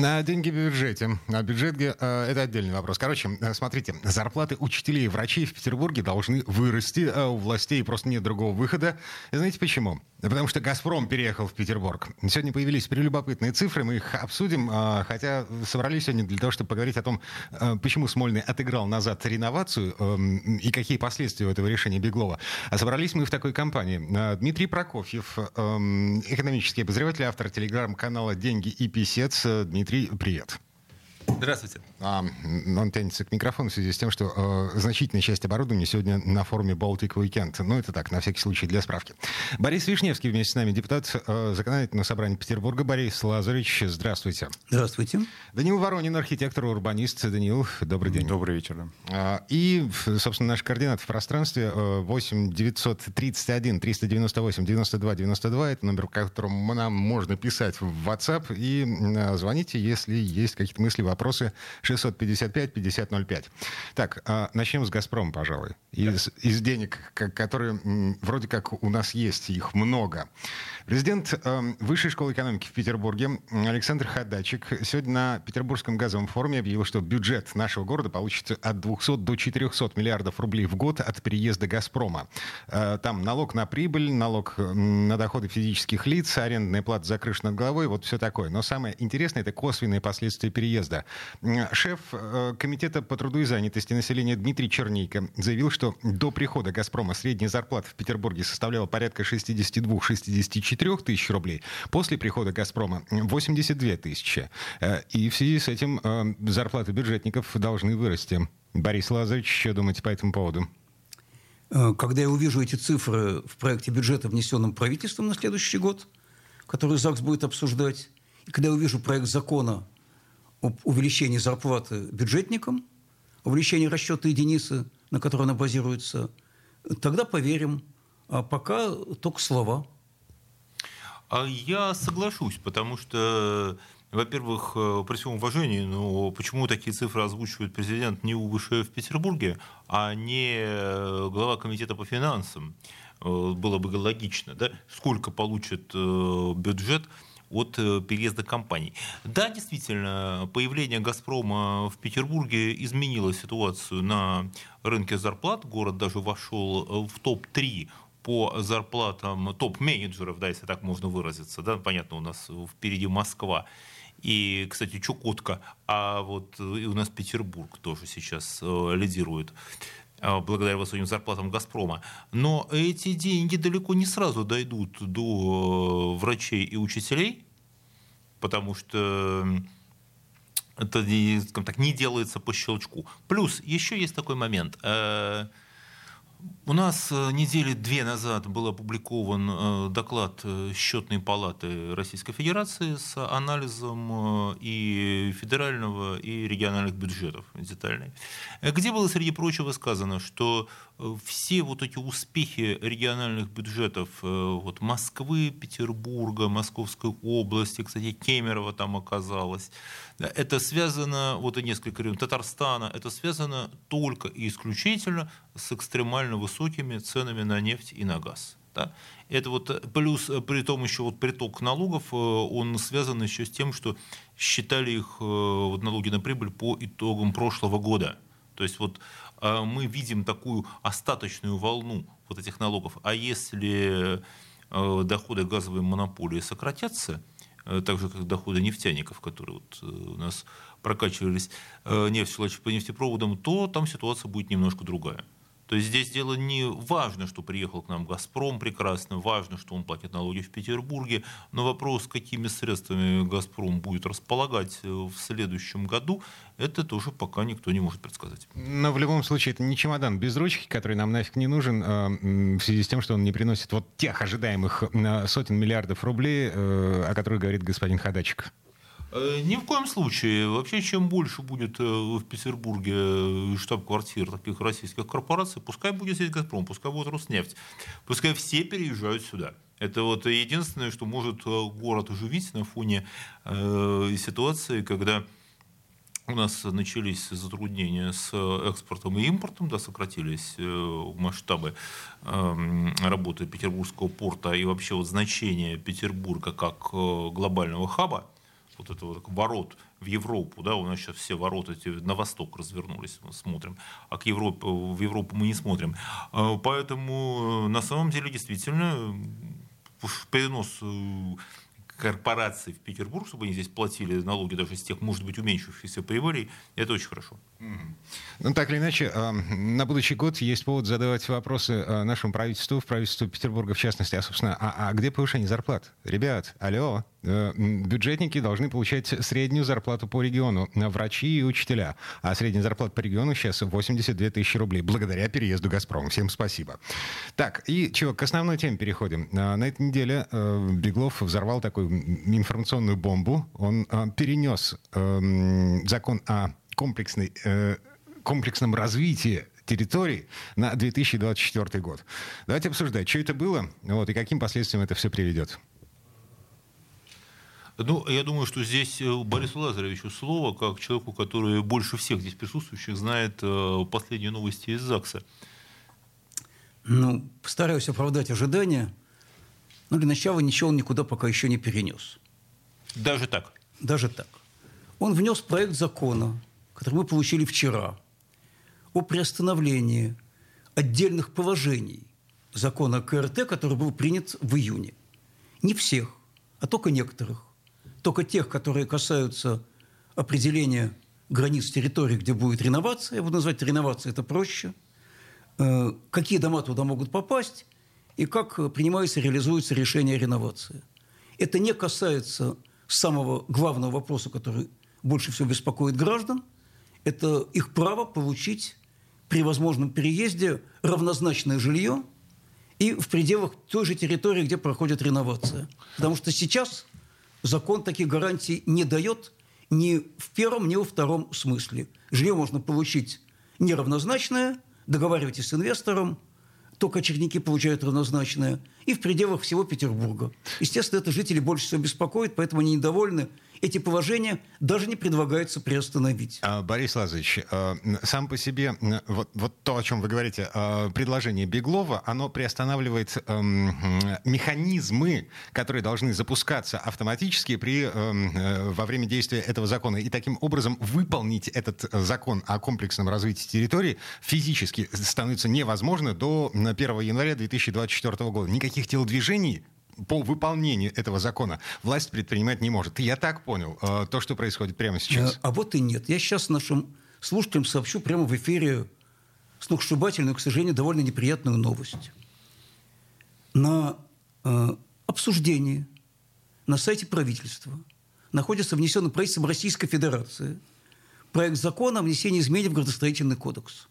На деньги в бюджете. На бюджете э, это отдельный вопрос. Короче, э, смотрите, зарплаты учителей и врачей в Петербурге должны вырасти, а у властей просто нет другого выхода. И знаете почему? Потому что «Газпром» переехал в Петербург. Сегодня появились прелюбопытные цифры, мы их обсудим, э, хотя собрались сегодня для того, чтобы поговорить о том, почему Смольный отыграл назад реновацию э, и какие последствия у этого решения Беглова. А собрались мы в такой компании. Дмитрий Прокофьев, э, экономический обозреватель, автор телеграм-канала «Деньги и писец». Э, Дмитрий, привет. Здравствуйте. А, он тянется к микрофону в связи с тем, что э, значительная часть оборудования сегодня на форуме Baltic Weekend. Ну, это так, на всякий случай, для справки. Борис Вишневский вместе с нами, депутат э, законодательного собрания Петербурга. Борис Лазаревич, здравствуйте. Здравствуйте. Данил Воронин, архитектор, урбанист. Данил, добрый день. Добрый вечер. Да. А, и, собственно, наш координат в пространстве 8 931 398 92 92. Это номер, по которому нам можно писать в WhatsApp. И э, звоните, если есть какие-то мысли, вопросы. 655-5005. Так, а, начнем с «Газпрома», пожалуй. Из, из денег, которые вроде как у нас есть, их много. Президент э, Высшей школы экономики в Петербурге Александр Ходачик сегодня на Петербургском газовом форуме объявил, что бюджет нашего города получится от 200 до 400 миллиардов рублей в год от переезда «Газпрома». Э, там налог на прибыль, налог на доходы физических лиц, арендная плата за крышу над головой, вот все такое. Но самое интересное — это косвенные последствия переезда. Шеф э, Комитета по труду и занятости населения Дмитрий Чернейко заявил, что до прихода «Газпрома» средняя зарплата в Петербурге составляла порядка 62-64 тысяч рублей. После прихода «Газпрома» 82 тысячи. Э, и в связи с этим э, зарплаты бюджетников должны вырасти. Борис Лазаревич, что думаете по этому поводу? Когда я увижу эти цифры в проекте бюджета, внесенном правительством на следующий год, который ЗАГС будет обсуждать, и когда я увижу проект закона об увеличении зарплаты бюджетникам, увеличении расчета единицы, на которой она базируется, тогда поверим. А пока только слова. А я соглашусь, потому что, во-первых, э, при всем уважении, но почему такие цифры озвучивает президент не УВШ в Петербурге, а не э, глава комитета по финансам? Э, было бы логично, да? Сколько получит бюджет от переезда компаний. Да, действительно, появление «Газпрома» в Петербурге изменило ситуацию на рынке зарплат. Город даже вошел в топ-3 по зарплатам топ-менеджеров, да, если так можно выразиться, да, понятно, у нас впереди Москва, и, кстати, Чукотка, а вот и у нас Петербург тоже сейчас э, лидирует э, благодаря высоким зарплатам «Газпрома». Но эти деньги далеко не сразу дойдут до э, врачей и учителей, потому что это скажем так, не делается по щелчку. Плюс еще есть такой момент – у нас э, недели две назад был опубликован э, доклад э, Счетной палаты Российской Федерации с анализом и федерального, и региональных бюджетов детальный, где было, среди прочего, сказано, что все вот эти успехи региональных бюджетов вот Москвы, Петербурга, Московской области, кстати, Кемерово там оказалось, это связано, вот и несколько регионов, Татарстана, это связано только и исключительно с экстремально высокими ценами на нефть и на газ. Да? Это вот э, плюс э, при том еще вот приток налогов, э, он связан еще с тем, что считали их вот, налоги на прибыль по итогам прошлого года. То есть вот мы видим такую остаточную волну вот этих налогов. А если доходы газовой монополии сократятся, так же как доходы нефтяников, которые вот у нас прокачивались нефть по нефтепроводам, то там ситуация будет немножко другая. То есть здесь дело не важно, что приехал к нам «Газпром» прекрасно, важно, что он платит налоги в Петербурге, но вопрос, какими средствами «Газпром» будет располагать э, в следующем году, это тоже пока никто не может предсказать. Но в любом случае это не чемодан без ручки, который нам нафиг не нужен а, в связи с тем, что он не приносит вот тех ожидаемых сотен миллиардов рублей, э, о которых говорит господин Ходачик. Э, ни в коем случае. Вообще, чем больше будет э, в Петербурге э, штаб-квартир таких российских корпораций, пускай будет здесь «Газпром», пускай будет «Роснефть», пускай все переезжают сюда. Это вот единственное, что может город оживить на фоне э, ситуации, когда у нас начались затруднения с экспортом и импортом, да, сократились масштабы эм, работы Петербургского порта и вообще вот значение Петербурга как глобального хаба, вот это вот ворот в Европу, да, у нас сейчас все ворота эти на восток развернулись, мы смотрим, а к Европе, в Европу мы не смотрим. Э, поэтому на самом деле действительно перенос корпораций в Петербург, чтобы они здесь платили налоги даже с тех, может быть, уменьшившихся прибылей, это очень хорошо. Ну, так или иначе, а, на будущий год есть повод задавать вопросы а, нашему правительству, в правительству Петербурга в частности, а, собственно, а, а где повышение зарплат? Ребят, алло, э, бюджетники должны получать среднюю зарплату по региону, врачи и учителя. А средняя зарплата по региону сейчас 82 тысячи рублей, благодаря переезду «Газпрома». Всем спасибо. Так, и чего, к основной теме переходим. На этой неделе э, Беглов взорвал такую информационную бомбу. Он перенес закон о комплексной, э, комплексном развитии территорий на 2024 год. Давайте обсуждать, что это было вот, и каким последствиям это все приведет. Ну, я думаю, что здесь э, Борису Лазаревичу слово, как человеку, который больше всех здесь присутствующих знает э, последние новости из ЗАГСа. Ну, постараюсь оправдать ожидания. Ну, для начала ничего он никуда пока еще не перенес. Даже так? Даже так. Он внес проект закона который мы получили вчера, о приостановлении отдельных положений закона КРТ, который был принят в июне. Не всех, а только некоторых. Только тех, которые касаются определения границ территории, где будет реновация. Я буду называть реновация, это проще. Э, какие дома туда могут попасть и как принимается и реализуется решение о реновации. Это не касается самого главного вопроса, который больше всего беспокоит граждан – это их право получить при возможном переезде равнозначное жилье и в пределах той же территории, где проходит реновация. Потому что сейчас закон таких гарантий не дает ни в первом, ни во втором смысле. Жилье можно получить неравнозначное, договаривайтесь с инвестором, только черники получают равнозначное, и в пределах всего Петербурга. Естественно, это жители больше всего беспокоит, поэтому они недовольны эти положения даже не предлагается приостановить. А, Борис Лазович, а, сам по себе вот, вот то, о чем вы говорите, а, предложение Беглова, оно приостанавливает эм, механизмы, которые должны запускаться автоматически при, эм, э, во время действия этого закона. И таким образом выполнить этот закон о комплексном развитии территории физически становится невозможно до 1 января 2024 года. Никаких телодвижений по выполнению этого закона власть предпринимать не может. Я так понял э, то, что происходит прямо сейчас. А, а вот и нет. Я сейчас нашим слушателям сообщу прямо в эфире сногсшибательную, к сожалению, довольно неприятную новость. На э, обсуждении на сайте правительства находится внесенный правительством Российской Федерации проект закона о внесении изменений в градостроительный кодекс.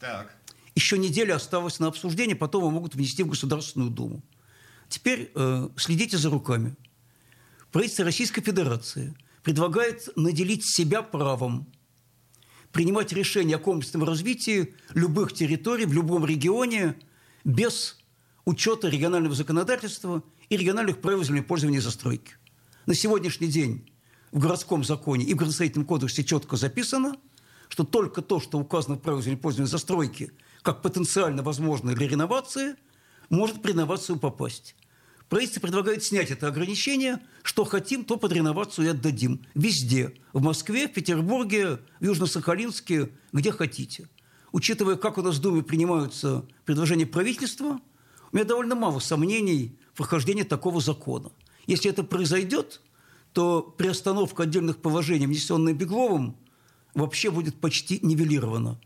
Так. Еще неделя осталась на обсуждение, потом его могут внести в Государственную Думу. Теперь э, следите за руками. Правительство Российской Федерации предлагает наделить себя правом принимать решения о комплексном развитии любых территорий в любом регионе без учета регионального законодательства и региональных правил землепользования и застройки. На сегодняшний день в городском законе и в градостроительном кодексе четко записано, что только то, что указано в правилах землепользования застройки, как потенциально возможно для реновации – может при реновацию попасть. Правительство предлагает снять это ограничение. Что хотим, то под реновацию и отдадим. Везде. В Москве, в Петербурге, в Южно-Сахалинске, где хотите. Учитывая, как у нас в Думе принимаются предложения правительства, у меня довольно мало сомнений в прохождении такого закона. Если это произойдет, то приостановка отдельных положений, внесенная Бегловым, вообще будет почти нивелирована.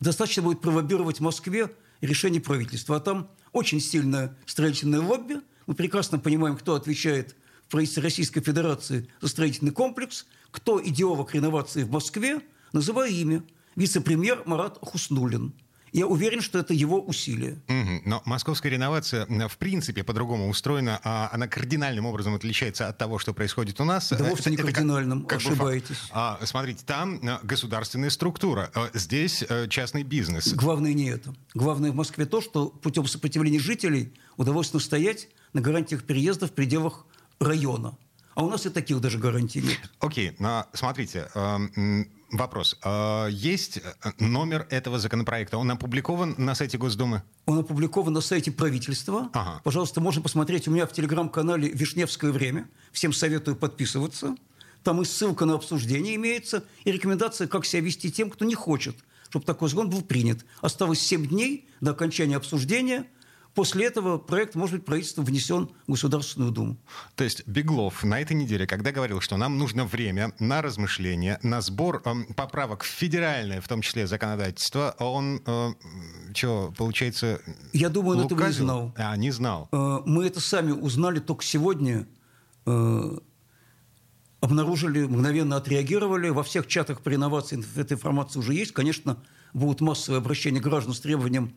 Достаточно будет пролоббировать в Москве решение правительства. А там очень сильное строительное лобби. Мы прекрасно понимаем, кто отвечает в правительстве Российской Федерации за строительный комплекс, кто идеолог реновации в Москве, называю имя. Вице-премьер Марат Хуснулин. Я уверен, что это его усилие. Угу. Но московская реновация, в принципе, по-другому устроена. А она кардинальным образом отличается от того, что происходит у нас. Да вовсе не кардинальным, как, как ошибаетесь. А, смотрите, там э, государственная структура, э, здесь э, частный бизнес. Главное не это. Главное в Москве то, что путем сопротивления жителей удалось настоять на гарантиях переезда в пределах района. А у нас и таких даже гарантий нет. Окей, okay, но смотрите, вопрос. А, есть номер этого законопроекта? Он опубликован на сайте Госдумы? Он опубликован на сайте правительства. Ага. Пожалуйста, можно посмотреть у меня в телеграм-канале «Вишневское время». Всем советую подписываться. Там и ссылка на обсуждение имеется, и рекомендация, как себя вести тем, кто не хочет, чтобы такой закон был принят. Осталось 7 дней до окончания обсуждения – После этого проект, может быть, правительством внесен в Государственную Думу. То есть Беглов на этой неделе, когда говорил, что нам нужно время на размышление, на сбор э, поправок в федеральное, в том числе законодательство, он, э, что, получается, Я думаю, он этого не знал. А, не знал. Э, мы это сами узнали только сегодня, э, обнаружили, мгновенно отреагировали. Во всех чатах по реновации эта информация уже есть. Конечно, будут массовые обращения граждан с требованием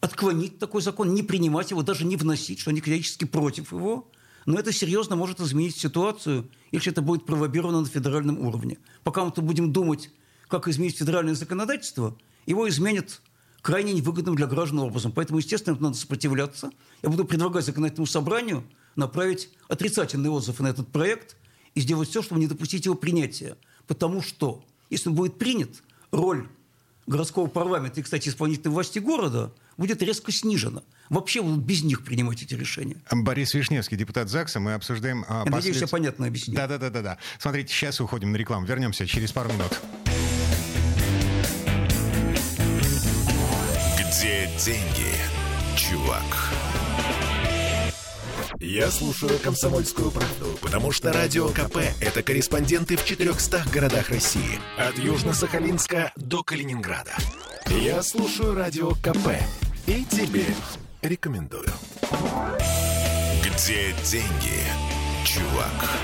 отклонить такой закон, не принимать его, даже не вносить, что они категорически против его. Но это серьезно может изменить ситуацию, если это будет пролоббировано на федеральном уровне. Пока мы будем думать, как изменить федеральное законодательство, его изменят крайне невыгодным для граждан образом. Поэтому, естественно, надо сопротивляться. Я буду предлагать законодательному собранию направить отрицательный отзыв на этот проект и сделать все, чтобы не допустить его принятия. Потому что, если он будет принят, роль городского парламента и, кстати, исполнительной власти города будет резко снижена. Вообще будут без них принимать эти решения. Борис Вишневский, депутат ЗАГСа. Мы обсуждаем... А, я послед... надеюсь, я понятно объяснил. Да-да-да. Смотрите, сейчас уходим на рекламу. Вернемся через пару минут. Где деньги, чувак? Я слушаю «Комсомольскую правду», потому что «Радио КП» — это корреспонденты в 400 городах России. От Южно-Сахалинска до Калининграда. Я слушаю «Радио КП» и тебе рекомендую. Где деньги, чувак?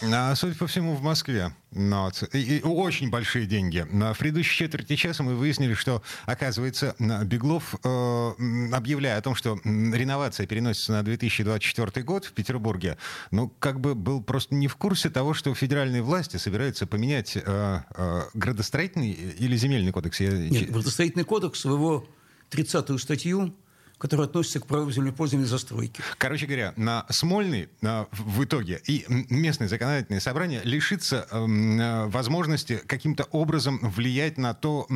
А, судя по всему, в Москве. Но, и, и очень большие деньги. В предыдущей четверти часа мы выяснили, что, оказывается, Беглов, э, объявляя о том, что реновация переносится на 2024 год в Петербурге, ну, как бы был просто не в курсе того, что федеральные власти собираются поменять э, э, градостроительный или земельный кодекс. Я... Нет, градостроительный кодекс, его 30-ю статью которые относятся к праву землепользования застройки. Короче говоря, на Смольный в итоге и местное законодательное собрание лишится эм, э, возможности каким-то образом влиять на то,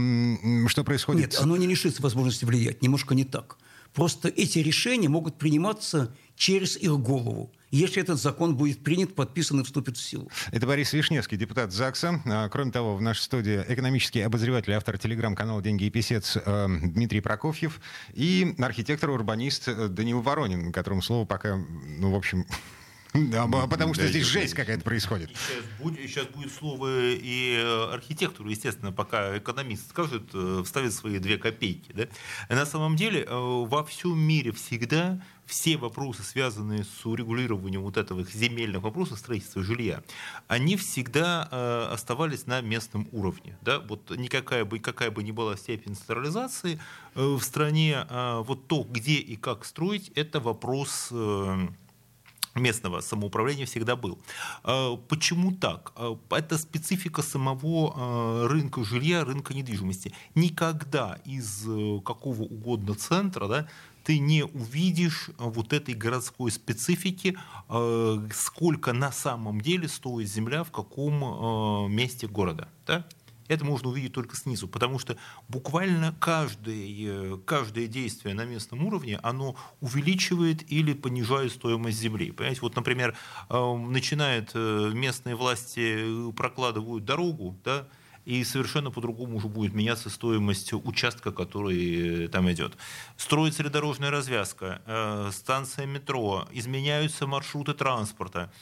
что происходит. Нет, оно не лишится возможности влиять, немножко не так. Просто эти решения могут приниматься через их голову если этот закон будет принят, подписан и вступит в силу. Это Борис Вишневский, депутат ЗАГСа. А, кроме того, в нашей студии экономический обозреватель, автор телеграм-канала «Деньги и писец» э, Дмитрий Прокофьев и архитектор-урбанист э, Данил Воронин, которому слово пока, ну, в общем, да, потому что здесь жесть какая-то происходит. Сейчас будет, сейчас будет слово и э, архитектору, естественно, пока экономист скажет, э, вставит свои две копейки. Да? На самом деле э, во всем мире всегда все вопросы, связанные с урегулированием вот этого земельных вопросов, строительства жилья, они всегда оставались на местном уровне. Да? Вот никакая бы, какая бы ни была степень централизации в стране, вот то, где и как строить, это вопрос местного самоуправления всегда был. А, почему так? А, это специфика самого а, рынка жилья, рынка недвижимости. Никогда из э, какого угодно центра да, ты не увидишь вот этой городской специфики, сколько на самом деле стоит земля в каком месте города. Да? Это можно увидеть только снизу, потому что буквально каждое, каждое действие на местном уровне, оно увеличивает или понижает стоимость земли. Понимаете, вот, например, э, начинает э, местные власти э, прокладывают дорогу, да, и совершенно по-другому уже будет меняться стоимость участка, который там идет. Строится ли дорожная развязка, станция метро, изменяются маршруты транспорта.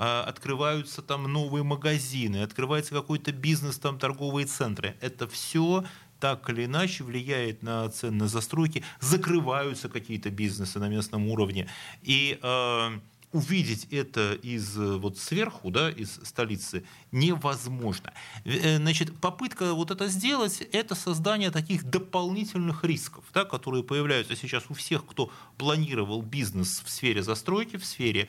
А, открываются там новые магазины, открывается какой-то бизнес, там торговые центры. Это все так или иначе влияет на цены застройки, закрываются какие-то бизнесы на местном уровне. И э, увидеть это из вот сверху, да, из столицы, невозможно. Э, значит, попытка вот это сделать, это создание таких дополнительных рисков, да, которые появляются сейчас у всех, кто планировал бизнес в сфере застройки, в сфере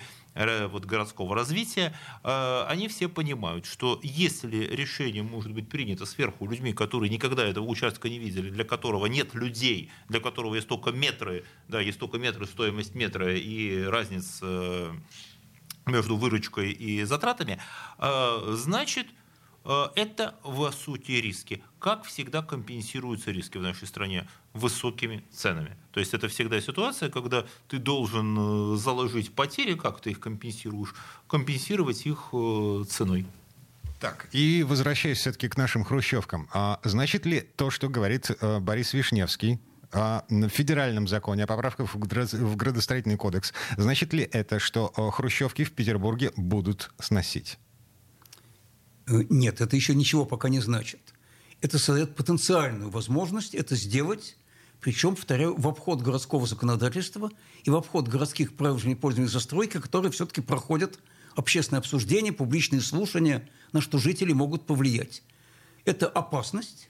вот, городского развития, э, они все понимают, что если решение может быть принято сверху людьми, которые никогда этого участка не видели, для которого нет людей, для которого есть только метры, да, есть только метры, стоимость метра и разница э, между выручкой и затратами, э, значит, Э, это, в сути, риски. Как всегда компенсируются риски в нашей стране? Высокими ценами. То есть это всегда ситуация, когда ты должен э, заложить потери, как ты их компенсируешь, компенсировать их э, ценой. Так, и возвращаясь все-таки к нашим хрущевкам. А, значит ли то, что говорит а, Борис Вишневский, о федеральном законе, о поправках в градостроительный кодекс, значит ли это, что хрущевки в Петербурге будут сносить? Э, нет, это еще ничего пока не значит. Это создает потенциальную возможность это сделать, причем, повторяю, в обход городского законодательства и в обход городских правил пользования застройки, которые все-таки проходят общественное обсуждение, публичные слушания, на что жители могут повлиять. Это опасность,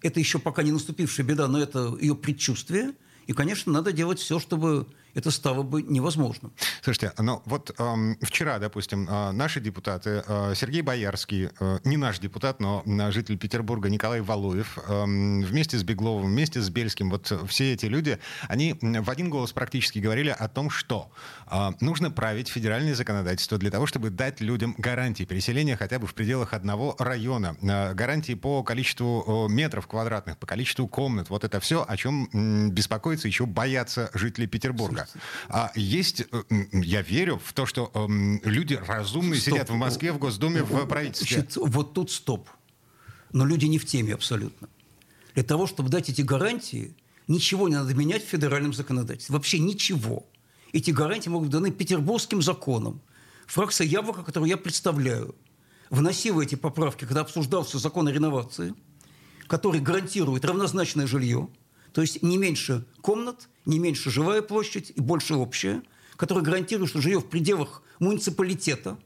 это еще пока не наступившая беда, но это ее предчувствие. И, конечно, надо делать все, чтобы это стало бы невозможным. Слушайте, ну вот эм, вчера, допустим, э, наши депутаты, э, Сергей Боярский, э, не наш депутат, но э, житель Петербурга Николай Валуев, э, вместе с Бегловым, вместе с Бельским, вот все эти люди, они в один голос практически говорили о том, что э, нужно править федеральное законодательство для того, чтобы дать людям гарантии переселения хотя бы в пределах одного района, э, гарантии по количеству э, метров квадратных, по количеству комнат, вот это все, о чем э, беспокоится еще боятся жители Петербурга. А есть, э, я верю в то, что эм, люди разумные стоп. сидят в Москве, в Госдуме, в правительстве. Значит, вот тут стоп. Но люди не в теме абсолютно. Для того, чтобы дать эти гарантии, ничего не надо менять в федеральном законодательстве. Вообще ничего. Эти гарантии могут быть даны петербургским законом. Фракция «Яблоко», которую я представляю, вносила эти поправки, когда обсуждался закон о реновации, который гарантирует равнозначное жилье – то есть не меньше комнат, не меньше живая площадь и больше общая, которая гарантирует, что жилье в пределах муниципалитета.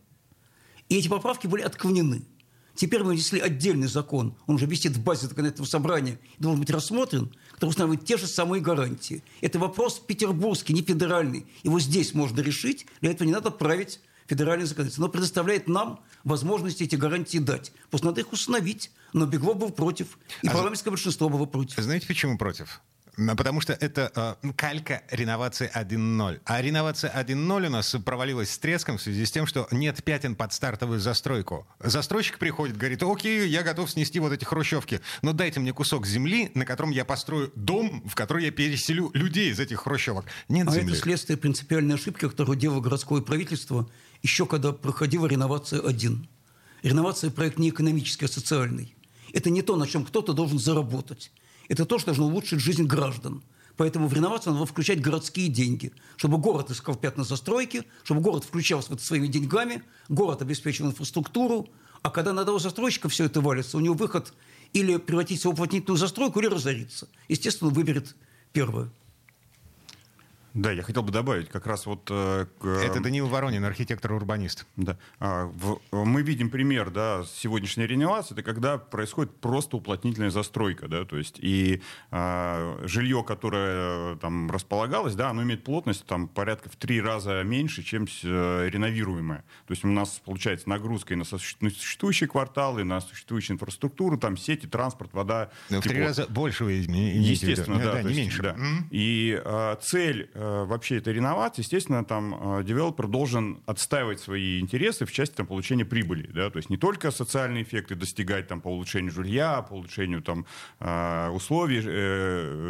И эти поправки были отклонены. Теперь мы внесли отдельный закон, он уже висит в базе законодательного собрания, должен быть рассмотрен, который устанавливает те же самые гарантии. Это вопрос петербургский, не федеральный. Его здесь можно решить, для этого не надо править федеральное законодательство. Оно предоставляет нам возможность эти гарантии дать. Просто надо их установить. Но Беглов был против, и а парламентское большинство было против. Знаете, почему против? Потому что это э, калька реновации 1.0. А реновация 1.0 у нас провалилась с треском в связи с тем, что нет пятен под стартовую застройку. Застройщик приходит, говорит, окей, я готов снести вот эти хрущевки, но дайте мне кусок земли, на котором я построю дом, в который я переселю людей из этих хрущевок. Нет а земли. это следствие принципиальной ошибки, которую делало городское правительство еще когда проходила реновация 1. Реновация – проект не экономический, а социальный. Это не то, на чем кто-то должен заработать. Это то, что должно улучшить жизнь граждан. Поэтому в реновацию надо включать городские деньги, чтобы город искал пятна застройки, чтобы город включался в это своими деньгами, город обеспечивал инфраструктуру, а когда на одного застройщика все это валится, у него выход или превратиться в уплотнительную застройку, или разориться. Естественно, он выберет первое. Да, я хотел бы добавить как раз вот... Э, к, э, Это Даниил Воронин, архитектор-урбанист. Да. А, в, мы видим пример да, сегодняшней реновации, это когда происходит просто уплотнительная застройка, да, то есть и а, жилье, которое там располагалось, да, оно имеет плотность там порядка в три раза меньше, чем э, реновируемое. То есть у нас получается нагрузка и на существующие кварталы, и на существующую инфраструктуру, там сети, транспорт, вода. Но в три раза больше вы имеете Естественно, да, да, не меньше. Да. Mm-hmm. И а, цель Э, вообще это реновация, естественно, там э, девелопер должен отстаивать свои интересы в части там, получения прибыли. Да? То есть не только социальные эффекты достигать там, по улучшению жилья, по улучшению там, э, условий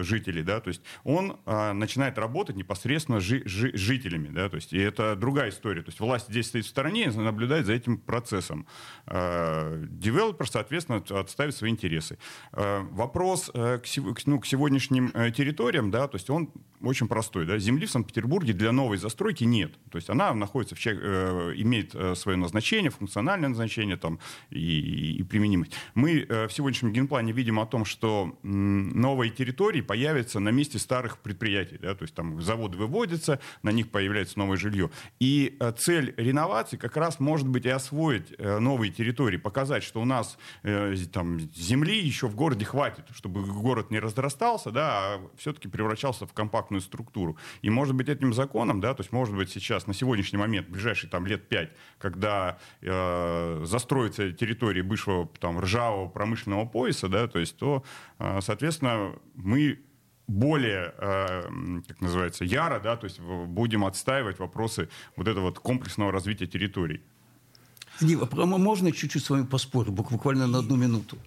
жителей. Да? То есть он начинает работать непосредственно жи- жи- жителями. Да? То есть, и это другая история. То есть власть здесь стоит в стороне и наблюдает за этим процессом. Девелопер, соответственно, отставит свои интересы. Вопрос к, ну, к сегодняшним территориям, да, то есть он очень простой. Да? Земли в Санкт-Петербурге для новой застройки нет. То есть она находится в, э, имеет э, свое назначение, функциональное назначение там, и, и применимость. Мы э, в сегодняшнем генплане видим о том, что новые территории появятся на месте старых предприятий. Да? То есть там заводы выводятся, на них появляется новое жилье. И э, цель реновации как раз может быть и освоить новые территории, показать, что у нас там, земли еще в городе хватит, чтобы город не разрастался, да, а все-таки превращался в компактную структуру. И, может быть, этим законом, да, то есть, может быть, сейчас, на сегодняшний момент, в ближайшие там, лет пять, когда э, застроится территория бывшего там, ржавого промышленного пояса, да, то есть, то, э, соответственно, мы более, э, как называется, яро, да, то есть будем отстаивать вопросы вот этого вот комплексного развития территорий. Не, а можно чуть-чуть с вами поспорить, буквально на одну минуту?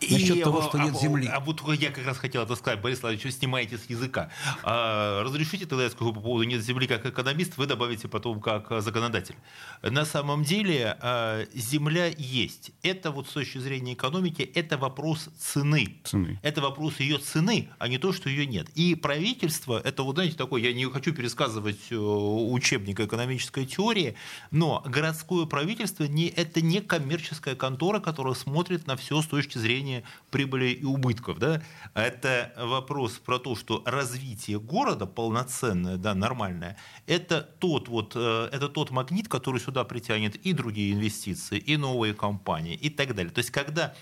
Насчет и, того, что а, нет земли. А, а вот я как раз хотел это сказать, Борис Владимирович, что снимаете с языка. А, разрешите тогда я скажу по поводу нет земли как экономист, вы добавите потом как законодатель. На самом деле а, земля есть. Это вот с точки зрения экономики, это вопрос цены. цены. Это вопрос ее цены, а не то, что ее нет. И правительство, это вот знаете такое, я не хочу пересказывать э, учебник экономической теории, но городское правительство не, это не коммерческая контора, которая смотрит на все с точки зрения зрения прибыли и убытков. Да? Это вопрос про то, что развитие города полноценное, да, нормальное, это тот, вот, э, это тот магнит, который сюда притянет и другие инвестиции, и новые компании, и так далее. То есть, когда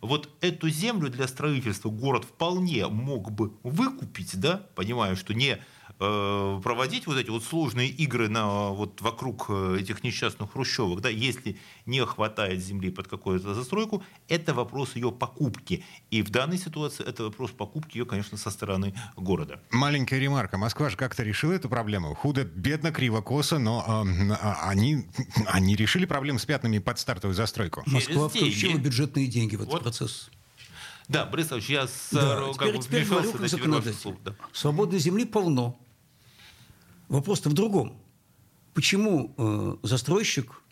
вот эту землю для строительства город вполне мог бы выкупить, да, понимая, что не проводить вот эти вот сложные игры на, вот вокруг э, этих несчастных хрущевок, да, если не хватает земли под какую-то застройку, это вопрос ее покупки. И в данной ситуации это вопрос покупки ее, конечно, со стороны города. Маленькая ремарка. Москва же как-то решила эту проблему. Худо, бедно, криво, косо, но э, они, они решили проблему с пятнами под стартовую застройку. Москва включила бюджетные деньги в этот вот. процесс. Да, Борис Ильич, я с, да, как теперь, бы, теперь говорю как законодатель. Да. Свободной земли полно. Вопрос-то в другом. Почему э, застройщик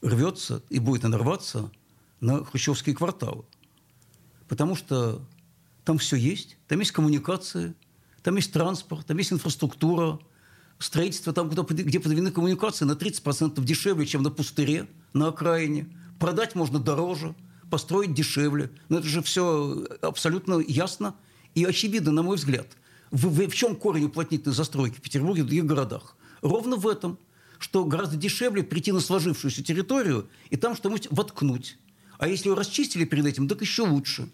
рвется и будет нарваться на хрущевские кварталы? Потому что там все есть, там есть коммуникации, там есть транспорт, там есть инфраструктура, строительство там, куда, где подведены коммуникации, на 30% дешевле, чем на пустыре, на окраине. Продать можно дороже, построить дешевле. Но это же все абсолютно ясно и очевидно, на мой взгляд – в, в, в чем корень уплотнительной застройки в Петербурге и других городах? Ровно в этом, что гораздо дешевле прийти на сложившуюся территорию и там что-нибудь воткнуть. А если ее расчистили перед этим, так еще лучше.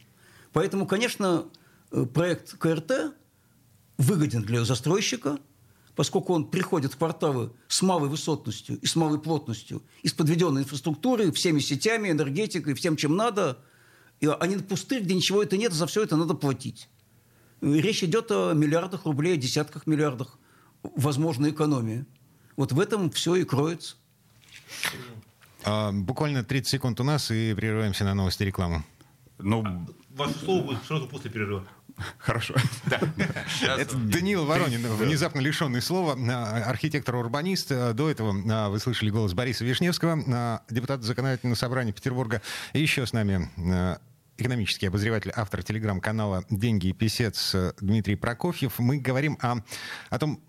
Поэтому, конечно, э, проект КРТ выгоден для застройщика, поскольку он приходит в кварталы с малой высотностью и с малой плотностью, и с подведенной инфраструктурой, всеми сетями, энергетикой, всем, чем надо, а не пустырь, где ничего это нет, за все это надо платить. Речь идет о миллиардах рублей, о десятках миллиардах возможной экономии. Вот в этом все и кроется. А, буквально 30 секунд у нас и прерываемся на новости рекламы. Ну, Ваше слово будет сразу после перерыва. Хорошо. Это Даниил Воронин, внезапно лишенный слова, а, архитектор-урбанист. До этого а, вы слышали голос Бориса Вишневского, депутата Законодательного собрания Петербурга. И еще с нами экономический обозреватель, автор телеграм-канала «Деньги и писец» Дмитрий Прокофьев. Мы говорим о, о том,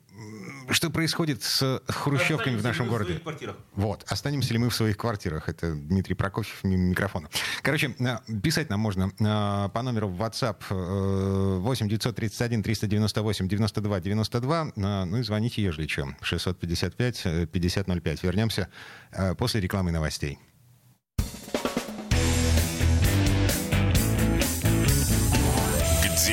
что происходит с хрущевками в нашем городе? В вот. Останемся ли мы в своих квартирах? Это Дмитрий Прокофьев, микрофон. Короче, э, писать нам можно э, по номеру в WhatsApp 8 931 398 92 92. Ну и звоните, ежели что. 655 5005. Вернемся э, после рекламы новостей.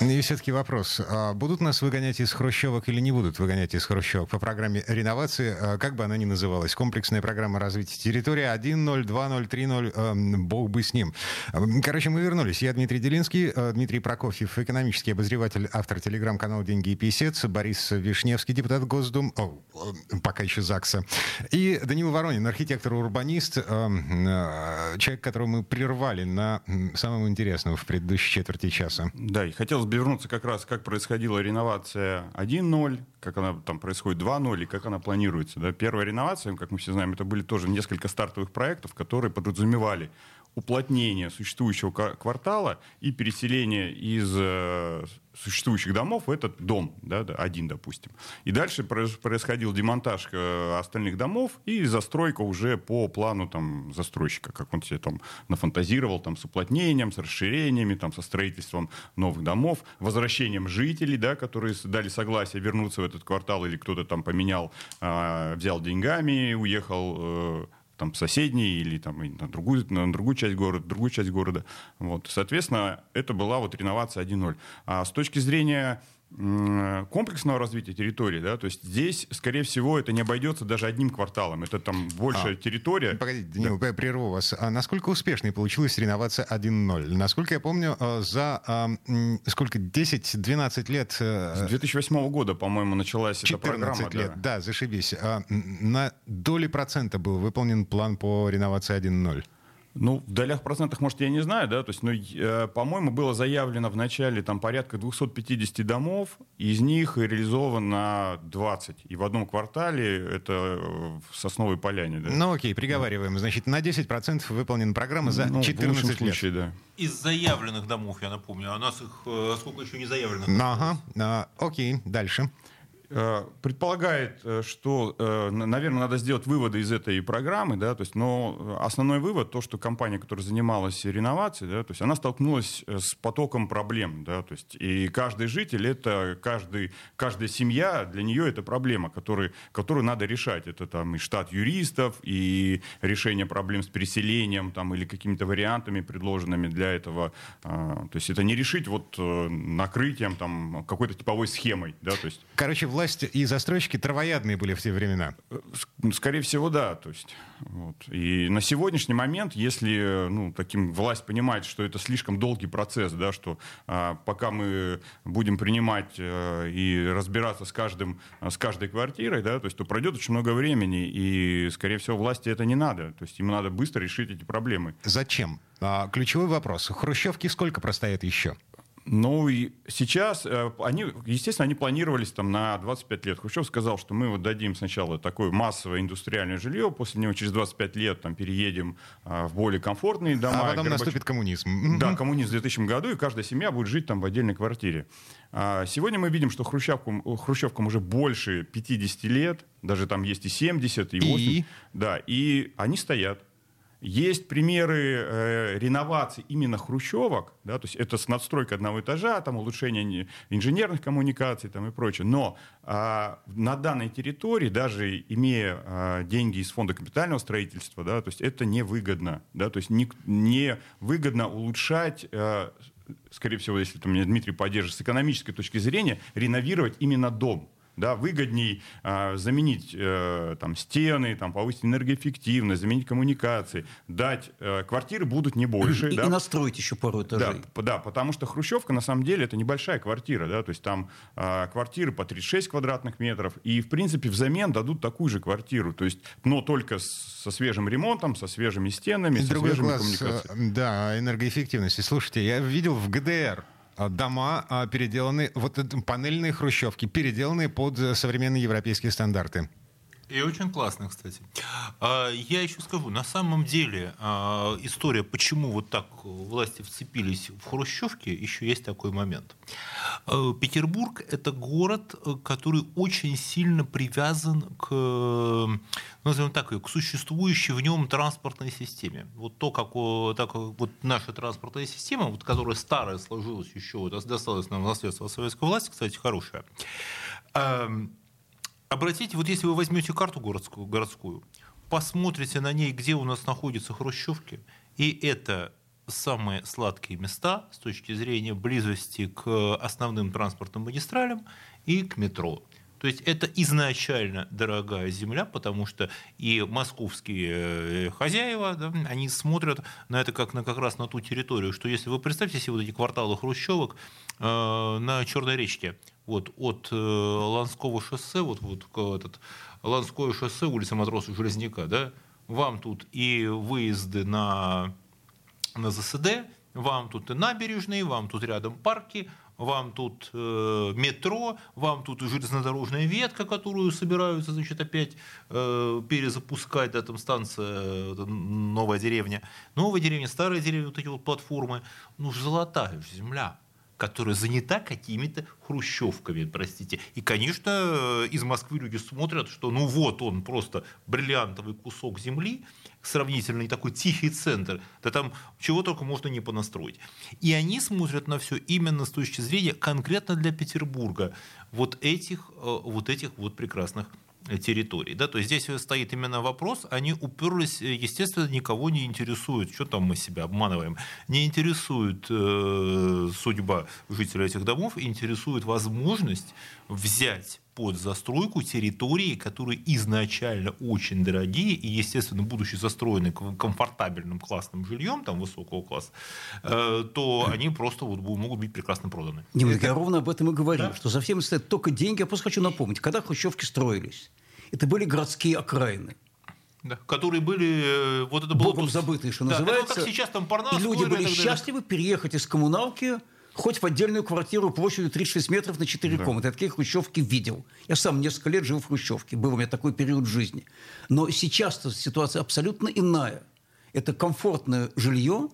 И все-таки вопрос. А будут нас выгонять из хрущевок или не будут выгонять из хрущевок по программе реновации? А как бы она ни называлась? Комплексная программа развития территории 1.0, 2.0, 3.0. Бог бы с ним. Короче, мы вернулись. Я Дмитрий Делинский, э, Дмитрий Прокофьев, экономический обозреватель, автор телеграм-канала «Деньги и писец», Борис Вишневский, депутат Госдумы, о, пока еще ЗАГСа, и Данил Воронин, архитектор-урбанист, э, э, человек, которого мы прервали на самом интересном в предыдущей четверти часа. Да, и хотелось вернуться как раз, как происходила реновация 1.0, как она там происходит 2.0 и как она планируется. Да? Первая реновация, как мы все знаем, это были тоже несколько стартовых проектов, которые подразумевали уплотнение существующего квартала и переселение из э, существующих домов в этот дом, да, один, допустим. И дальше происходил демонтаж э, остальных домов и застройка уже по плану там, застройщика, как он себе там нафантазировал, там, с уплотнением, с расширениями, там, со строительством новых домов, возвращением жителей, да, которые дали согласие вернуться в этот квартал, или кто-то там поменял, э, взял деньгами, уехал э, там, соседний или там, на, другую, на другую часть города, другую часть города. Вот. Соответственно, это была вот реновация 1.0. А с точки зрения комплексного развития территории, да, то есть здесь, скорее всего, это не обойдется даже одним кварталом, это там большая а, территория. Погодите, Данил, да. прерву вас. А насколько успешной получилась реновация 1.0? Насколько я помню, э, за а, сколько, 10-12 лет... Э, С 2008 года, по-моему, началась эта программа. лет, да, да зашибись. А, на доли процента был выполнен план по реновации 1.0? Ну, в долях процентах, может, я не знаю, да, то есть, ну, э, по-моему, было заявлено в начале там порядка 250 домов, из них реализовано 20. И в одном квартале это в Сосновой Поляне, да. Ну, окей, приговариваем. Значит, на 10% выполнена программа за ну, 14 лет. Случае, да. Из заявленных домов, я напомню, а у нас их э, сколько еще не заявленных? Ага, а, окей, дальше. Э, предполагает, э, что, э, наверное, надо сделать выводы из этой программы, да, то есть, но основной вывод то, что компания, которая занималась реновацией, да, то есть она столкнулась с потоком проблем, да, то есть и каждый житель это каждый каждая семья для нее это проблема, который, которую надо решать, это там и штат юристов, и решение проблем с переселением там или какими-то вариантами предложенными для этого, то есть это не решить вот накрытием там какой-то типовой схемой, да, то есть. Короче, власть и застройщики травоядные были в те времена. Скорее всего, да. То есть, вот. И на сегодняшний момент, если ну, таким власть понимает, что это слишком долгий процесс, да, что а, пока мы будем принимать а, и разбираться с, каждым, с каждой квартирой, да, то, есть, то пройдет очень много времени, и, скорее всего, власти это не надо. То есть им надо быстро решить эти проблемы. Зачем? А, ключевой вопрос. Хрущевки сколько простоят еще? Ну, и сейчас э, они, естественно, они планировались там на 25 лет. Хрущев сказал, что мы вот дадим сначала такое массовое индустриальное жилье, после него через 25 лет там переедем а, в более комфортные дома. А потом Горбач... наступит коммунизм. Да, коммунизм в 2000 году, и каждая семья будет жить там в отдельной квартире. А сегодня мы видим, что хрущевкам, хрущевкам уже больше 50 лет, даже там есть и 70, и 80. И? Да, и они стоят. Есть примеры э, реновации именно хрущевок, да, то есть это с надстройкой одного этажа, там улучшение инженерных коммуникаций там, и прочее. Но э, на данной территории, даже имея э, деньги из фонда капитального строительства, да, то есть это невыгодно. Да, то есть не, не выгодно улучшать э, скорее всего, если там меня Дмитрий поддержит, с экономической точки зрения, реновировать именно дом да, выгодней э, заменить э, там, стены, там, повысить энергоэффективность, заменить коммуникации, дать э, квартиры будут не больше. И, да? и настроить еще пару этажей. Да, да, потому что Хрущевка на самом деле это небольшая квартира, да, то есть там э, квартиры по 36 квадратных метров, и в принципе взамен дадут такую же квартиру, то есть, но только со свежим ремонтом, со свежими стенами, со свежими класс, коммуникациями. Да, энергоэффективности. Слушайте, я видел в ГДР дома а, переделаны, вот панельные хрущевки, переделанные под э, современные европейские стандарты. И очень классно, кстати. А, я еще скажу, на самом деле история, почему вот так власти вцепились в хрущевки, еще есть такой момент. Петербург – это город, который очень сильно привязан к, назовем так, к существующей в нем транспортной системе. Вот то, как, так, вот наша транспортная система, вот, которая старая сложилась еще, вот, досталась нам наследство советской власти, кстати, хорошая, Обратите, вот если вы возьмете карту городскую, городскую, посмотрите на ней, где у нас находятся хрущевки, и это самые сладкие места с точки зрения близости к основным транспортным магистралям и к метро. То есть это изначально дорогая земля, потому что и московские э, хозяева, да, они смотрят на это как на как раз на ту территорию, что если вы представьте себе вот эти кварталы хрущевок э, на Черной речке, вот от э, Ланского шоссе, вот, вот этот Ланское шоссе, улица Матроса Железняка, да, вам тут и выезды на, на ЗСД, вам тут и набережные, вам тут рядом парки, вам тут э, метро, вам тут железнодорожная ветка, которую собираются, значит, опять э, перезапускать, да, там станция, э, новая деревня. Новая деревня, старая деревня, вот эти вот платформы. Ну, золотая земля которая занята какими-то хрущевками, простите. И, конечно, из Москвы люди смотрят, что ну вот он просто бриллиантовый кусок земли, сравнительный такой тихий центр, да там чего только можно не понастроить. И они смотрят на все именно с точки зрения конкретно для Петербурга вот этих э, вот, этих вот прекрасных территорий. Да? То есть здесь стоит именно вопрос, они уперлись, естественно, никого не интересует, что там мы себя обманываем, не интересует э, судьба жителей этих домов, интересует возможность взять под застройку территории, которые изначально очень дорогие и, естественно, будучи застроены комфортабельным классным жильем, там, высокого класса, э, то они просто вот могут быть прекрасно проданы. Дима, я ровно об этом и говорил, да? что за всем стоят только деньги. Я просто хочу напомнить, когда хрущевки строились, это были городские окраины. Да, которые были... Э, вот это было Богом забытые, что да, называется. Это как сейчас там Парнас, И люди были счастливы переехать из коммуналки хоть в отдельную квартиру площадью 36 метров на 4 да. комнаты. Я такие хрущевки видел. Я сам несколько лет жил в хрущевке. Был у меня такой период жизни. Но сейчас ситуация абсолютно иная. Это комфортное жилье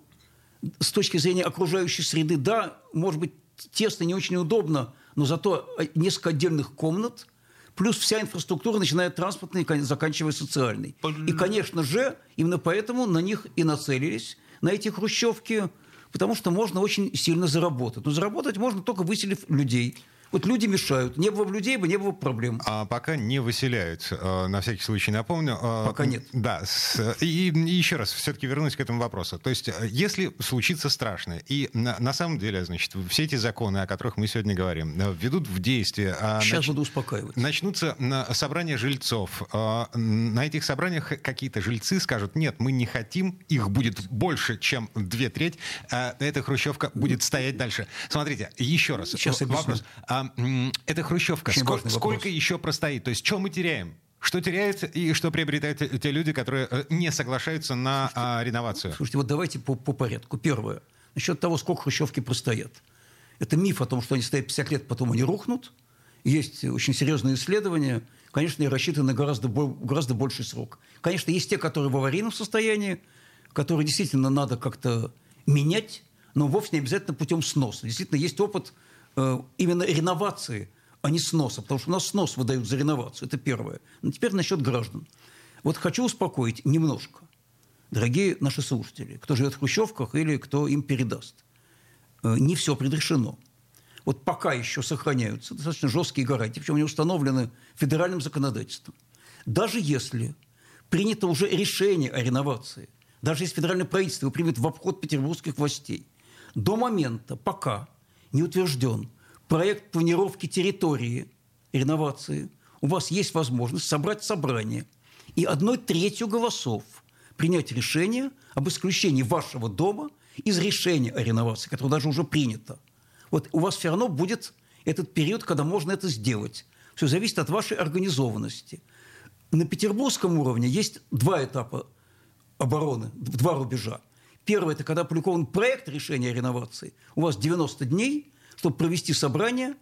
с точки зрения окружающей среды. Да, может быть, тесно, не очень удобно, но зато несколько отдельных комнат – плюс вся инфраструктура, начиная от транспортной и заканчивая социальной. И, конечно же, именно поэтому на них и нацелились, на эти хрущевки, потому что можно очень сильно заработать. Но заработать можно только выселив людей – вот люди мешают. Не было бы людей, бы не было проблем. А пока не выселяют. Э, на всякий случай напомню. Э, пока нет. Да. И еще раз все-таки вернусь к этому вопросу. То есть, э, если случится страшное, и на, самом деле, значит, все эти законы, о которых мы сегодня говорим, введут в действие... А Сейчас нач... буду успокаивать. Начнутся собрания жильцов. На этих собраниях какие-то жильцы скажут, нет, мы не хотим, их будет больше, чем две трети, а эта хрущевка будет стоять дальше. Смотрите, еще раз. Сейчас вопрос. А эта хрущевка, сколько, сколько еще простоит? То есть, что мы теряем? Что теряется и что приобретают те люди, которые э, не соглашаются на слушайте, а, реновацию? Слушайте, вот давайте по, по порядку. Первое. Насчет того, сколько хрущевки простоят. Это миф о том, что они стоят 50 лет, потом они рухнут. Есть очень серьезные исследования. Конечно, они рассчитаны на гораздо, гораздо больший срок. Конечно, есть те, которые в аварийном состоянии, которые действительно надо как-то менять, но вовсе не обязательно путем сноса. Действительно, есть опыт именно реновации, а не сноса, потому что у нас снос выдают за реновацию, это первое. Но теперь насчет граждан. Вот хочу успокоить немножко, дорогие наши слушатели, кто живет в хрущевках или кто им передаст. Э, не все предрешено. Вот пока еще сохраняются достаточно жесткие гарантии, причем они установлены федеральным законодательством. Даже если принято уже решение о реновации, даже если федеральное правительство примет в обход петербургских властей, до момента, пока не утвержден проект планировки территории реновации, у вас есть возможность собрать собрание и одной третью голосов принять решение об исключении вашего дома из решения о реновации, которое даже уже принято. Вот у вас все равно будет этот период, когда можно это сделать. Все зависит от вашей организованности. На петербургском уровне есть два этапа обороны, два рубежа. Первое – это когда опубликован проект решения о реновации. У вас 90 дней, чтобы провести собрание.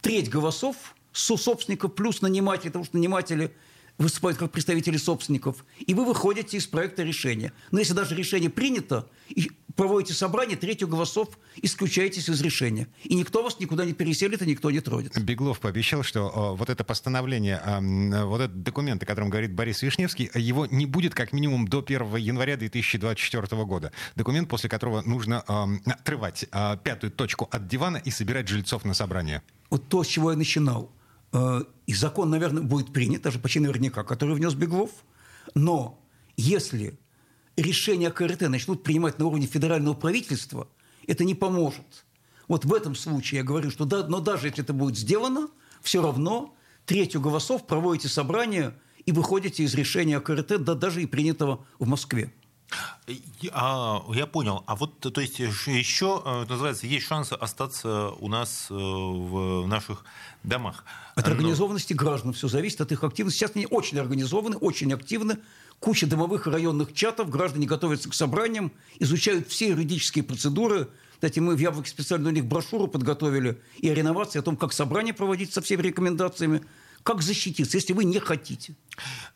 Треть голосов собственников плюс наниматели, потому что наниматели выступают как представители собственников, и вы выходите из проекта решения. Но если даже решение принято, и проводите собрание, третью голосов исключаетесь из решения. И никто вас никуда не переселит, и никто не тронет. Беглов пообещал, что о, вот это постановление, э, вот этот документ, о котором говорит Борис Вишневский, его не будет как минимум до 1 января 2024 года. Документ, после которого нужно э, отрывать э, пятую точку от дивана и собирать жильцов на собрание. Вот то, с чего я начинал Э, и закон, наверное, будет принят, даже почти наверняка, который внес Беглов. Но если решения КРТ начнут принимать на уровне федерального правительства, это не поможет. Вот в этом случае я говорю, что да, но даже если это будет сделано, все равно третью голосов проводите собрание и выходите из решения КРТ, да, даже и принятого в Москве. А, я понял. А вот, то есть, еще, э, называется, есть шансы остаться у нас э, в наших домах. От Но... организованности граждан все зависит, от их активности. Сейчас они очень организованы, очень активны. Куча домовых и районных чатов, граждане готовятся к собраниям, изучают все юридические процедуры. Кстати, мы в Яблоке специально у них брошюру подготовили и о реновации, о том, как собрание проводить со всеми рекомендациями. Как защититься, если вы не хотите?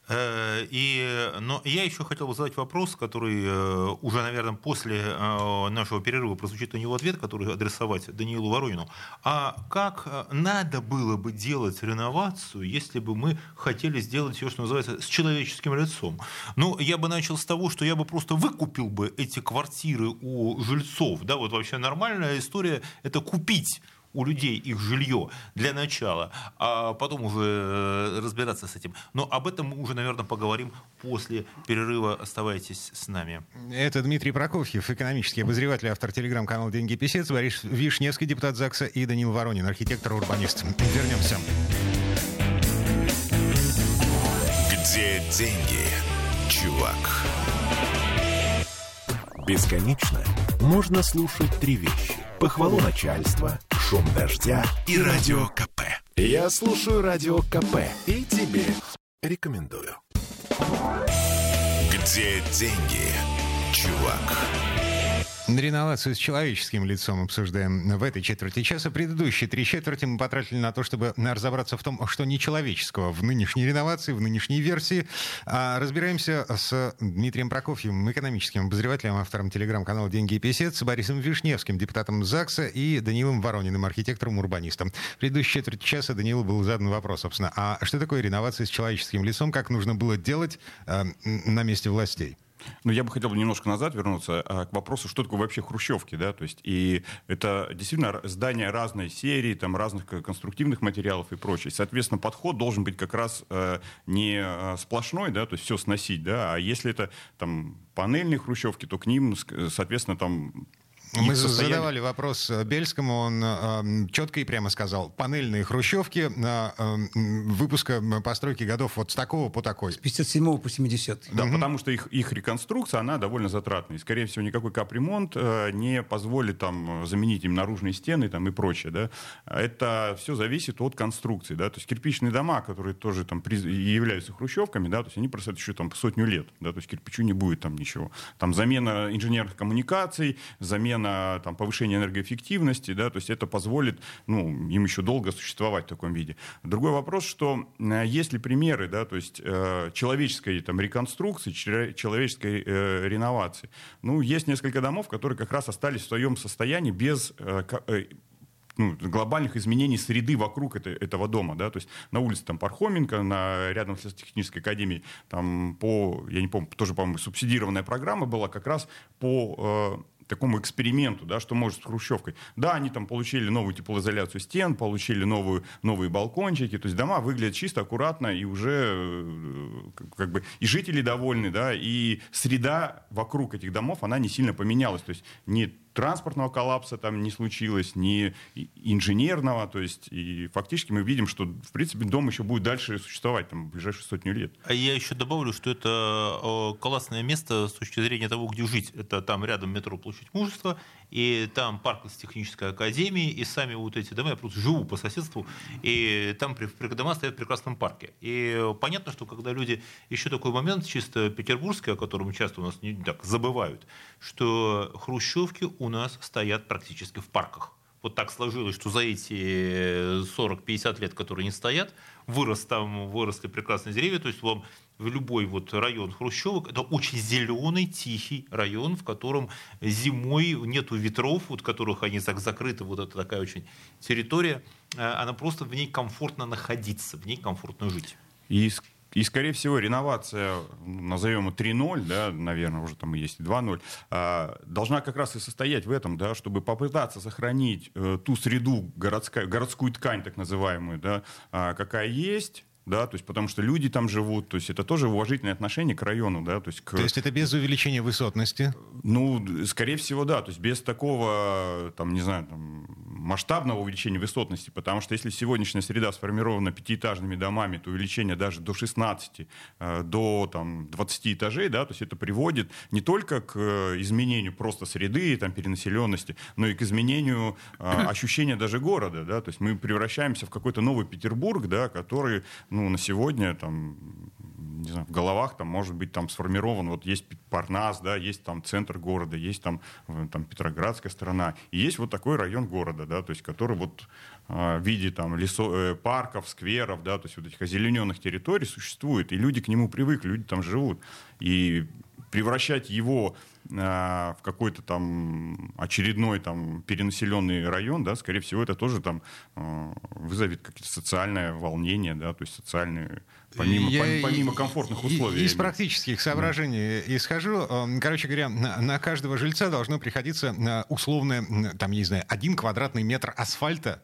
Э, и, но я еще хотел бы задать вопрос, который э, уже, наверное, после э, нашего перерыва прозвучит у него ответ, который адресовать Даниилу Воронину. А как надо было бы делать реновацию, если бы мы хотели сделать ее, что называется, с человеческим лицом? Ну, я бы начал с того, что я бы просто выкупил бы эти квартиры у жильцов. Да, вот вообще нормальная история – это купить у людей их жилье для начала, а потом уже э, разбираться с этим. Но об этом мы уже, наверное, поговорим после перерыва. Оставайтесь с нами. Это Дмитрий Прокофьев, экономический обозреватель, автор телеграм-канала «Деньги Песец», Борис Вишневский, депутат ЗАГСа, и Данил Воронин, архитектор-урбанист. Вернемся. Где деньги, чувак? Бесконечно можно слушать три вещи. Похвалу начальства, шум дождя и радио КП. Я слушаю радио КП и тебе рекомендую. Где деньги, чувак? Реновацию с человеческим лицом обсуждаем в этой четверти часа. Предыдущие три четверти мы потратили на то, чтобы разобраться в том, что нечеловеческого в нынешней реновации, в нынешней версии. А разбираемся с Дмитрием Прокофьевым, экономическим обозревателем, автором телеграм-канала «Деньги и песец», Борисом Вишневским, депутатом ЗАГСа, и Данилом Ворониным, архитектором-урбанистом. В предыдущей четверти часа Данилу был задан вопрос, собственно, а что такое реновация с человеческим лицом, как нужно было делать э, на месте властей? Ну, я бы хотел немножко назад вернуться а, к вопросу, что такое вообще хрущевки, да, то есть, и это действительно здания разной серии, там, разных конструктивных материалов и прочее. Соответственно, подход должен быть как раз э, не э, сплошной, да, то есть все сносить, да, а если это, там, панельные хрущевки, то к ним, соответственно, там мы состояние... задавали вопрос э, Бельскому, он э, четко и прямо сказал, панельные хрущевки э, э, выпуска постройки годов вот с такого по такой. С 57 по 70. Да, угу. потому что их, их реконструкция, она довольно затратная. И, скорее всего, никакой капремонт э, не позволит там заменить им наружные стены там, и прочее. Да? Это все зависит от конструкции. Да? То есть кирпичные дома, которые тоже там, при... являются хрущевками, да, то есть они просто еще там сотню лет. Да? То есть кирпичу не будет там ничего. Там замена инженерных коммуникаций, замена на там, повышение энергоэффективности, да, то есть это позволит ну, им еще долго существовать в таком виде. Другой вопрос, что э, есть ли примеры, да, то есть э, человеческой там, реконструкции, человеческой э, реновации. Ну, есть несколько домов, которые как раз остались в своем состоянии без э, э ну, глобальных изменений среды вокруг это, этого дома. Да? То есть на улице там, Пархоменко, на, рядом с технической академией, там по, я не помню, тоже, по-моему, субсидированная программа была как раз по э, такому эксперименту, да, что может с хрущевкой. Да, они там получили новую теплоизоляцию стен, получили новую, новые балкончики, то есть дома выглядят чисто, аккуратно, и уже э, как бы и жители довольны, да, и среда вокруг этих домов, она не сильно поменялась, то есть не транспортного коллапса там не случилось, ни инженерного. То есть, и фактически мы видим, что, в принципе, дом еще будет дальше существовать там, в ближайшую сотню лет. А я еще добавлю, что это классное место с точки зрения того, где жить. Это там рядом метро Площадь Мужества, и там парк технической академии, и сами вот эти дома, я просто живу по соседству, и там дома стоят в прекрасном парке. И понятно, что когда люди, еще такой момент чисто петербургский, о котором часто у нас не так забывают, что хрущевки у нас стоят практически в парках. Вот так сложилось, что за эти 40-50 лет, которые не стоят, вырос там, выросли прекрасные деревья, то есть вам в любой вот район Хрущевок, это очень зеленый, тихий район, в котором зимой нету ветров, вот которых они так закрыты, вот это такая очень территория, э, она просто в ней комфортно находиться, в ней комфортно жить. И и, скорее всего, реновация, назовем ее 3.0, да, наверное, уже там есть 2.0, а, должна как раз и состоять в этом, да, чтобы попытаться сохранить э, ту среду, городская, городскую ткань, так называемую, да, а, какая есть, да, то есть потому что люди там живут, то есть это тоже уважительное отношение к району, да, то есть к... То есть это без увеличения высотности? Ну, скорее всего, да, то есть без такого, там, не знаю, там, масштабного увеличения высотности, потому что если сегодняшняя среда сформирована пятиэтажными домами, то увеличение даже до 16, э, до там, 20 этажей, да, то есть это приводит не только к э, изменению просто среды, там, перенаселенности, но и к изменению э, ощущения даже города, да, то есть мы превращаемся в какой-то новый Петербург, да, который ну, на сегодня там, не знаю, в головах там может быть там сформирован, вот есть Парнас, да, есть там центр города, есть там, э, там Петроградская сторона, и есть вот такой район города, да, то есть который вот э, в виде там лесо, э, парков, скверов, да, то есть вот этих озелененных территорий существует, и люди к нему привыкли, люди там живут. И превращать его в какой-то там очередной там перенаселенный район, да, скорее всего, это тоже там вызовет какие-то социальное волнение, да, то есть социальные Помимо, я, помимо комфортных условий. Из практических соображений да. исхожу. Короче говоря, на, на каждого жильца должно приходиться условное, там, я не знаю, один квадратный метр асфальта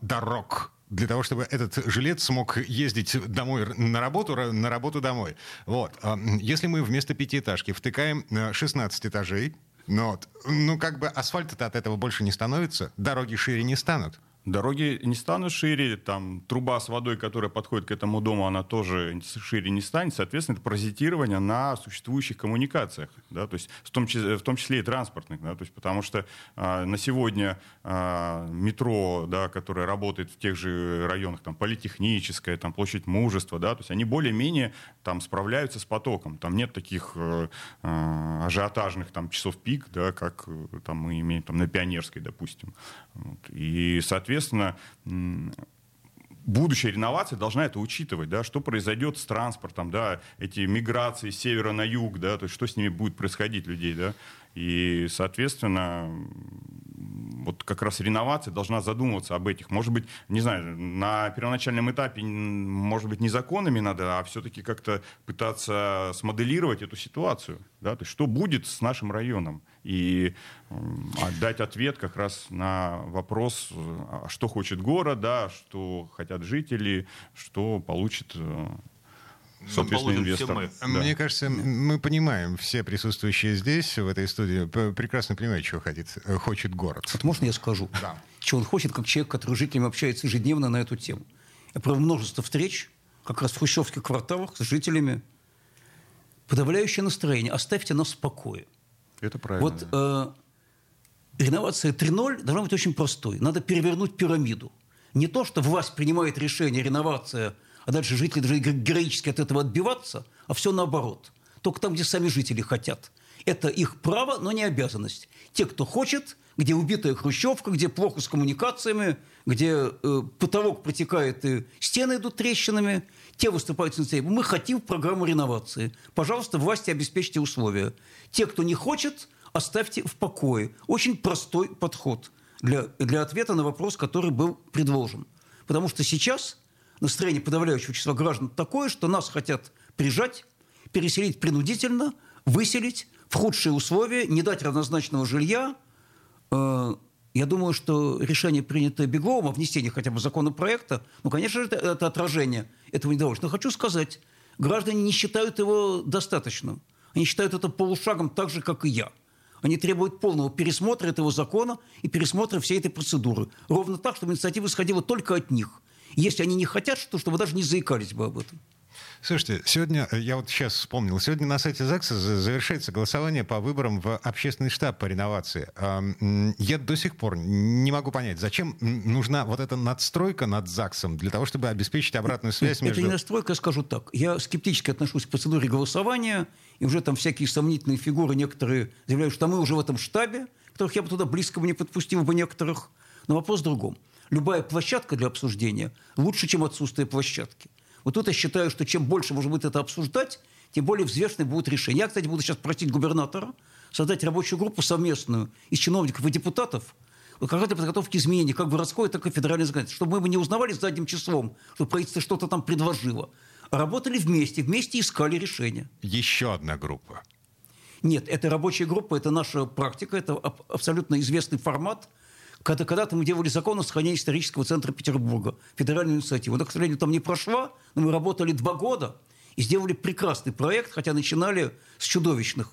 дорог для того, чтобы этот жилец смог ездить домой на работу, на работу домой. Вот. Если мы вместо пятиэтажки втыкаем 16 этажей, ну, вот, ну как бы асфальта-то от этого больше не становится, дороги шире не станут. Дороги не станут шире, там труба с водой, которая подходит к этому дому, она тоже шире не станет. Соответственно, это паразитирование на существующих коммуникациях, да, то есть в том числе, в том числе и транспортных, да, то есть потому что а, на сегодня а, метро, да, которое работает в тех же районах, там политехническая, там площадь Мужества, да, то есть они более-менее там справляются с потоком, там нет таких э, э, ажиотажных там часов пик, да, как э, там мы имеем там на Пионерской, допустим, вот. и соответственно соответственно, будущая реновация должна это учитывать, да, что произойдет с транспортом, да, эти миграции с севера на юг, да, то есть что с ними будет происходить людей, да, и, соответственно, вот как раз реновация должна задумываться об этих. Может быть, не знаю, на первоначальном этапе, может быть, не законами надо, а все-таки как-то пытаться смоделировать эту ситуацию. Да? То есть что будет с нашим районом? И дать ответ как раз на вопрос, а что хочет город, да, что хотят жители, что получит э, соответственно, инвестор. Мы. Да. Мне кажется, мы понимаем, все присутствующие здесь, в этой студии, прекрасно понимают, чего хочет, э, хочет город. Вот можно я скажу? Да. Чего он хочет, как человек, который с жителями общается ежедневно на эту тему. Я провел множество встреч, как раз в хрущевских кварталах с жителями. Подавляющее настроение. Оставьте нас в покое. Это правильно. Вот э, реновация 3.0 должна быть очень простой. Надо перевернуть пирамиду. Не то, что власть принимает решение реновация – а дальше жители должны героически от этого отбиваться, а все наоборот. Только там, где сами жители хотят. Это их право, но не обязанность. Те, кто хочет, где убитая хрущевка, где плохо с коммуникациями, где э, потолок протекает и стены идут трещинами, те выступают с инициативой. Мы хотим программу реновации. Пожалуйста, власти обеспечьте условия. Те, кто не хочет, оставьте в покое. Очень простой подход для, для ответа на вопрос, который был предложен. Потому что сейчас настроение подавляющего числа граждан такое, что нас хотят прижать, переселить принудительно, выселить в худшие условия, не дать равнозначного жилья. Э, я думаю, что решение, принятое Бегловым о внесении хотя бы законопроекта, ну, конечно же, это, это отражение этого недовольства. Но хочу сказать, граждане не считают его достаточным. Они считают это полушагом так же, как и я. Они требуют полного пересмотра этого закона и пересмотра всей этой процедуры. Ровно так, чтобы инициатива исходила только от них – если они не хотят, то чтобы даже не заикались бы об этом. Слушайте, сегодня, э, я вот сейчас вспомнил, сегодня на сайте ЗАГСа завершается голосование по выборам в общественный штаб по реновации. Я до сих пор не могу понять, зачем нужна вот эта надстройка над ЗАГСом для того, чтобы обеспечить обратную связь между... Это не надстройка, я скажу так. Я скептически отношусь к процедуре голосования, и уже там всякие сомнительные фигуры некоторые заявляют, что мы уже в этом штабе, которых я бы туда близко бы не подпустил бы некоторых. Но вопрос в другом любая площадка для обсуждения лучше, чем отсутствие площадки. Вот тут я считаю, что чем больше можно будет это обсуждать, тем более взвешенные будут решения. Я, кстати, буду сейчас просить губернатора создать рабочую группу совместную из чиновников и депутатов, как раз для подготовки изменений как городской, так и федеральной законодательства, чтобы мы не узнавали задним числом, что правительство что-то там предложило, а работали вместе, вместе искали решения. Еще одна группа. Нет, это рабочая группа, это наша практика, это абсолютно известный формат – когда, когда-то мы делали закон о сохранении исторического центра Петербурга, федеральную инициативу. Она, к сожалению, там не прошла, но мы работали два года и сделали прекрасный проект, хотя начинали с чудовищных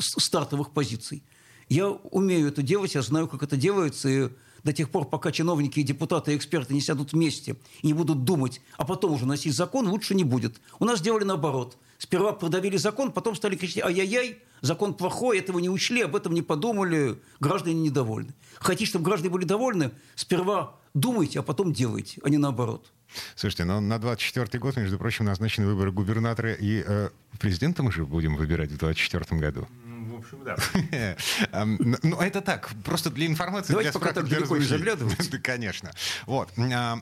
стартовых позиций. Я умею это делать, я знаю, как это делается, и до тех пор, пока чиновники депутаты и эксперты не сядут вместе и не будут думать, а потом уже носить закон, лучше не будет. У нас сделали наоборот. Сперва продавили закон, потом стали кричать «Ай-яй-яй, закон плохой, этого не учли, об этом не подумали, граждане недовольны». Хотите, чтобы граждане были довольны, сперва думайте, а потом делайте, а не наоборот. Слушайте, но ну, на 24 год, между прочим, назначены выборы губернатора и э, президента мы же будем выбирать в 24 году общем, да. Ну, это так, просто для информации, Давайте пока так далеко не заглядывать. Да, конечно. Вот. А,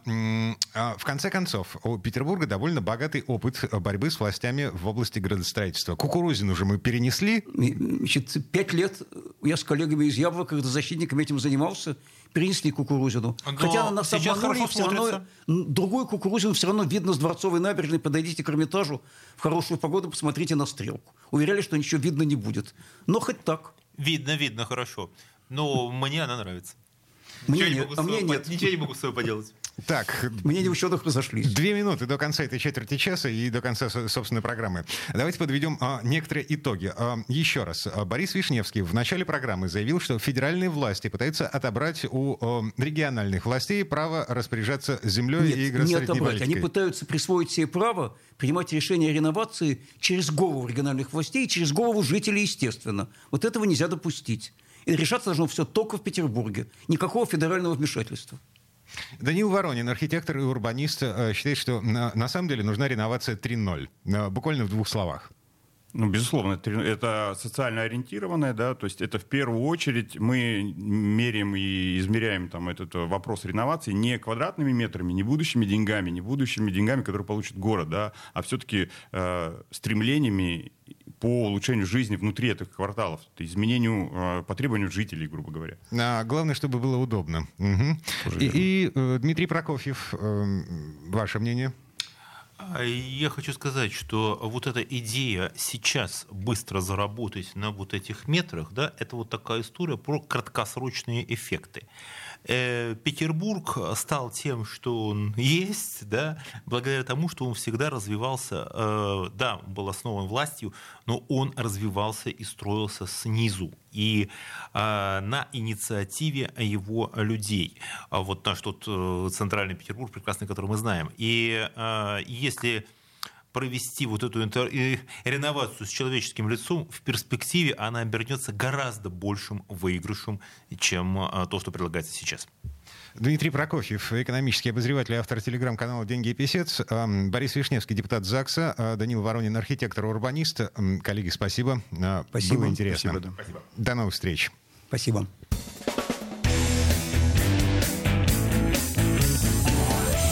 а, в конце концов, у Петербурга довольно богатый опыт борьбы с властями в области градостроительства. Кукурузин уже мы перенесли. Значит, пять лет я с коллегами из Яблока, когда защитниками этим занимался, перенесли кукурузину. Но Хотя нас обманули, все равно, другой кукурузин все равно видно с Дворцовой набережной. Подойдите к Эрмитажу в хорошую погоду, посмотрите на стрелку. Уверяли, что ничего видно не будет. Но хоть так. Видно, видно, хорошо. Но мне она нравится. Мне Ничего не нет, могу а мне собой нет. Ничего не могу с собой поделать. Так, Мнения в ученых разошлись. Две минуты до конца этой четверти часа и до конца со- собственной программы. Давайте подведем а, некоторые итоги. А, еще раз. А, Борис Вишневский в начале программы заявил, что федеральные власти пытаются отобрать у а, региональных властей право распоряжаться землей и Нет, не градостроительной отобрать. Они политикой. пытаются присвоить себе право принимать решения о реновации через голову региональных властей и через голову жителей, естественно. Вот этого нельзя допустить. И решаться должно все только в Петербурге. Никакого федерального вмешательства. Данил Воронин, архитектор и урбанист, э, считает, что на, самом деле нужна реновация 3.0. Э, Буквально в двух словах. Ну, безусловно, это, это социально ориентированное, да, то есть это в первую очередь мы меряем и измеряем там этот э, вопрос реновации не квадратными метрами, не будущими деньгами, не будущими деньгами, которые получит город, да, а все-таки э, стремлениями по улучшению жизни внутри этих кварталов, то есть изменению э, по требованию жителей, грубо говоря. А, главное, чтобы было удобно. Мгм. И, и, э, Дмитрий Прокофьев, э, ваше мнение? А Я хочу сказать, что вот эта идея сейчас быстро заработать на вот этих метрах, да, это вот такая история про краткосрочные эффекты. Э, Петербург стал тем, что он есть, да, благодаря тому, что он всегда развивался, э, да, был основан властью, но он развивался и строился снизу и э, на инициативе его людей. А Вот наш тот центральный Петербург прекрасный, который мы знаем. И если провести вот эту интер- реновацию с человеческим лицом, в перспективе она обернется гораздо большим выигрышем, чем э, то, что предлагается сейчас. Дмитрий Прокофьев, экономический обозреватель и автор телеграм-канала «Деньги и писец». Борис Вишневский, депутат ЗАГСа. Э, Данил Воронин, архитектор урбанист. Коллеги, спасибо. Э, Спасибо. Было интересно. Спасибо, да. До новых встреч. Спасибо.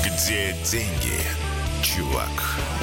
Где деньги, чувак?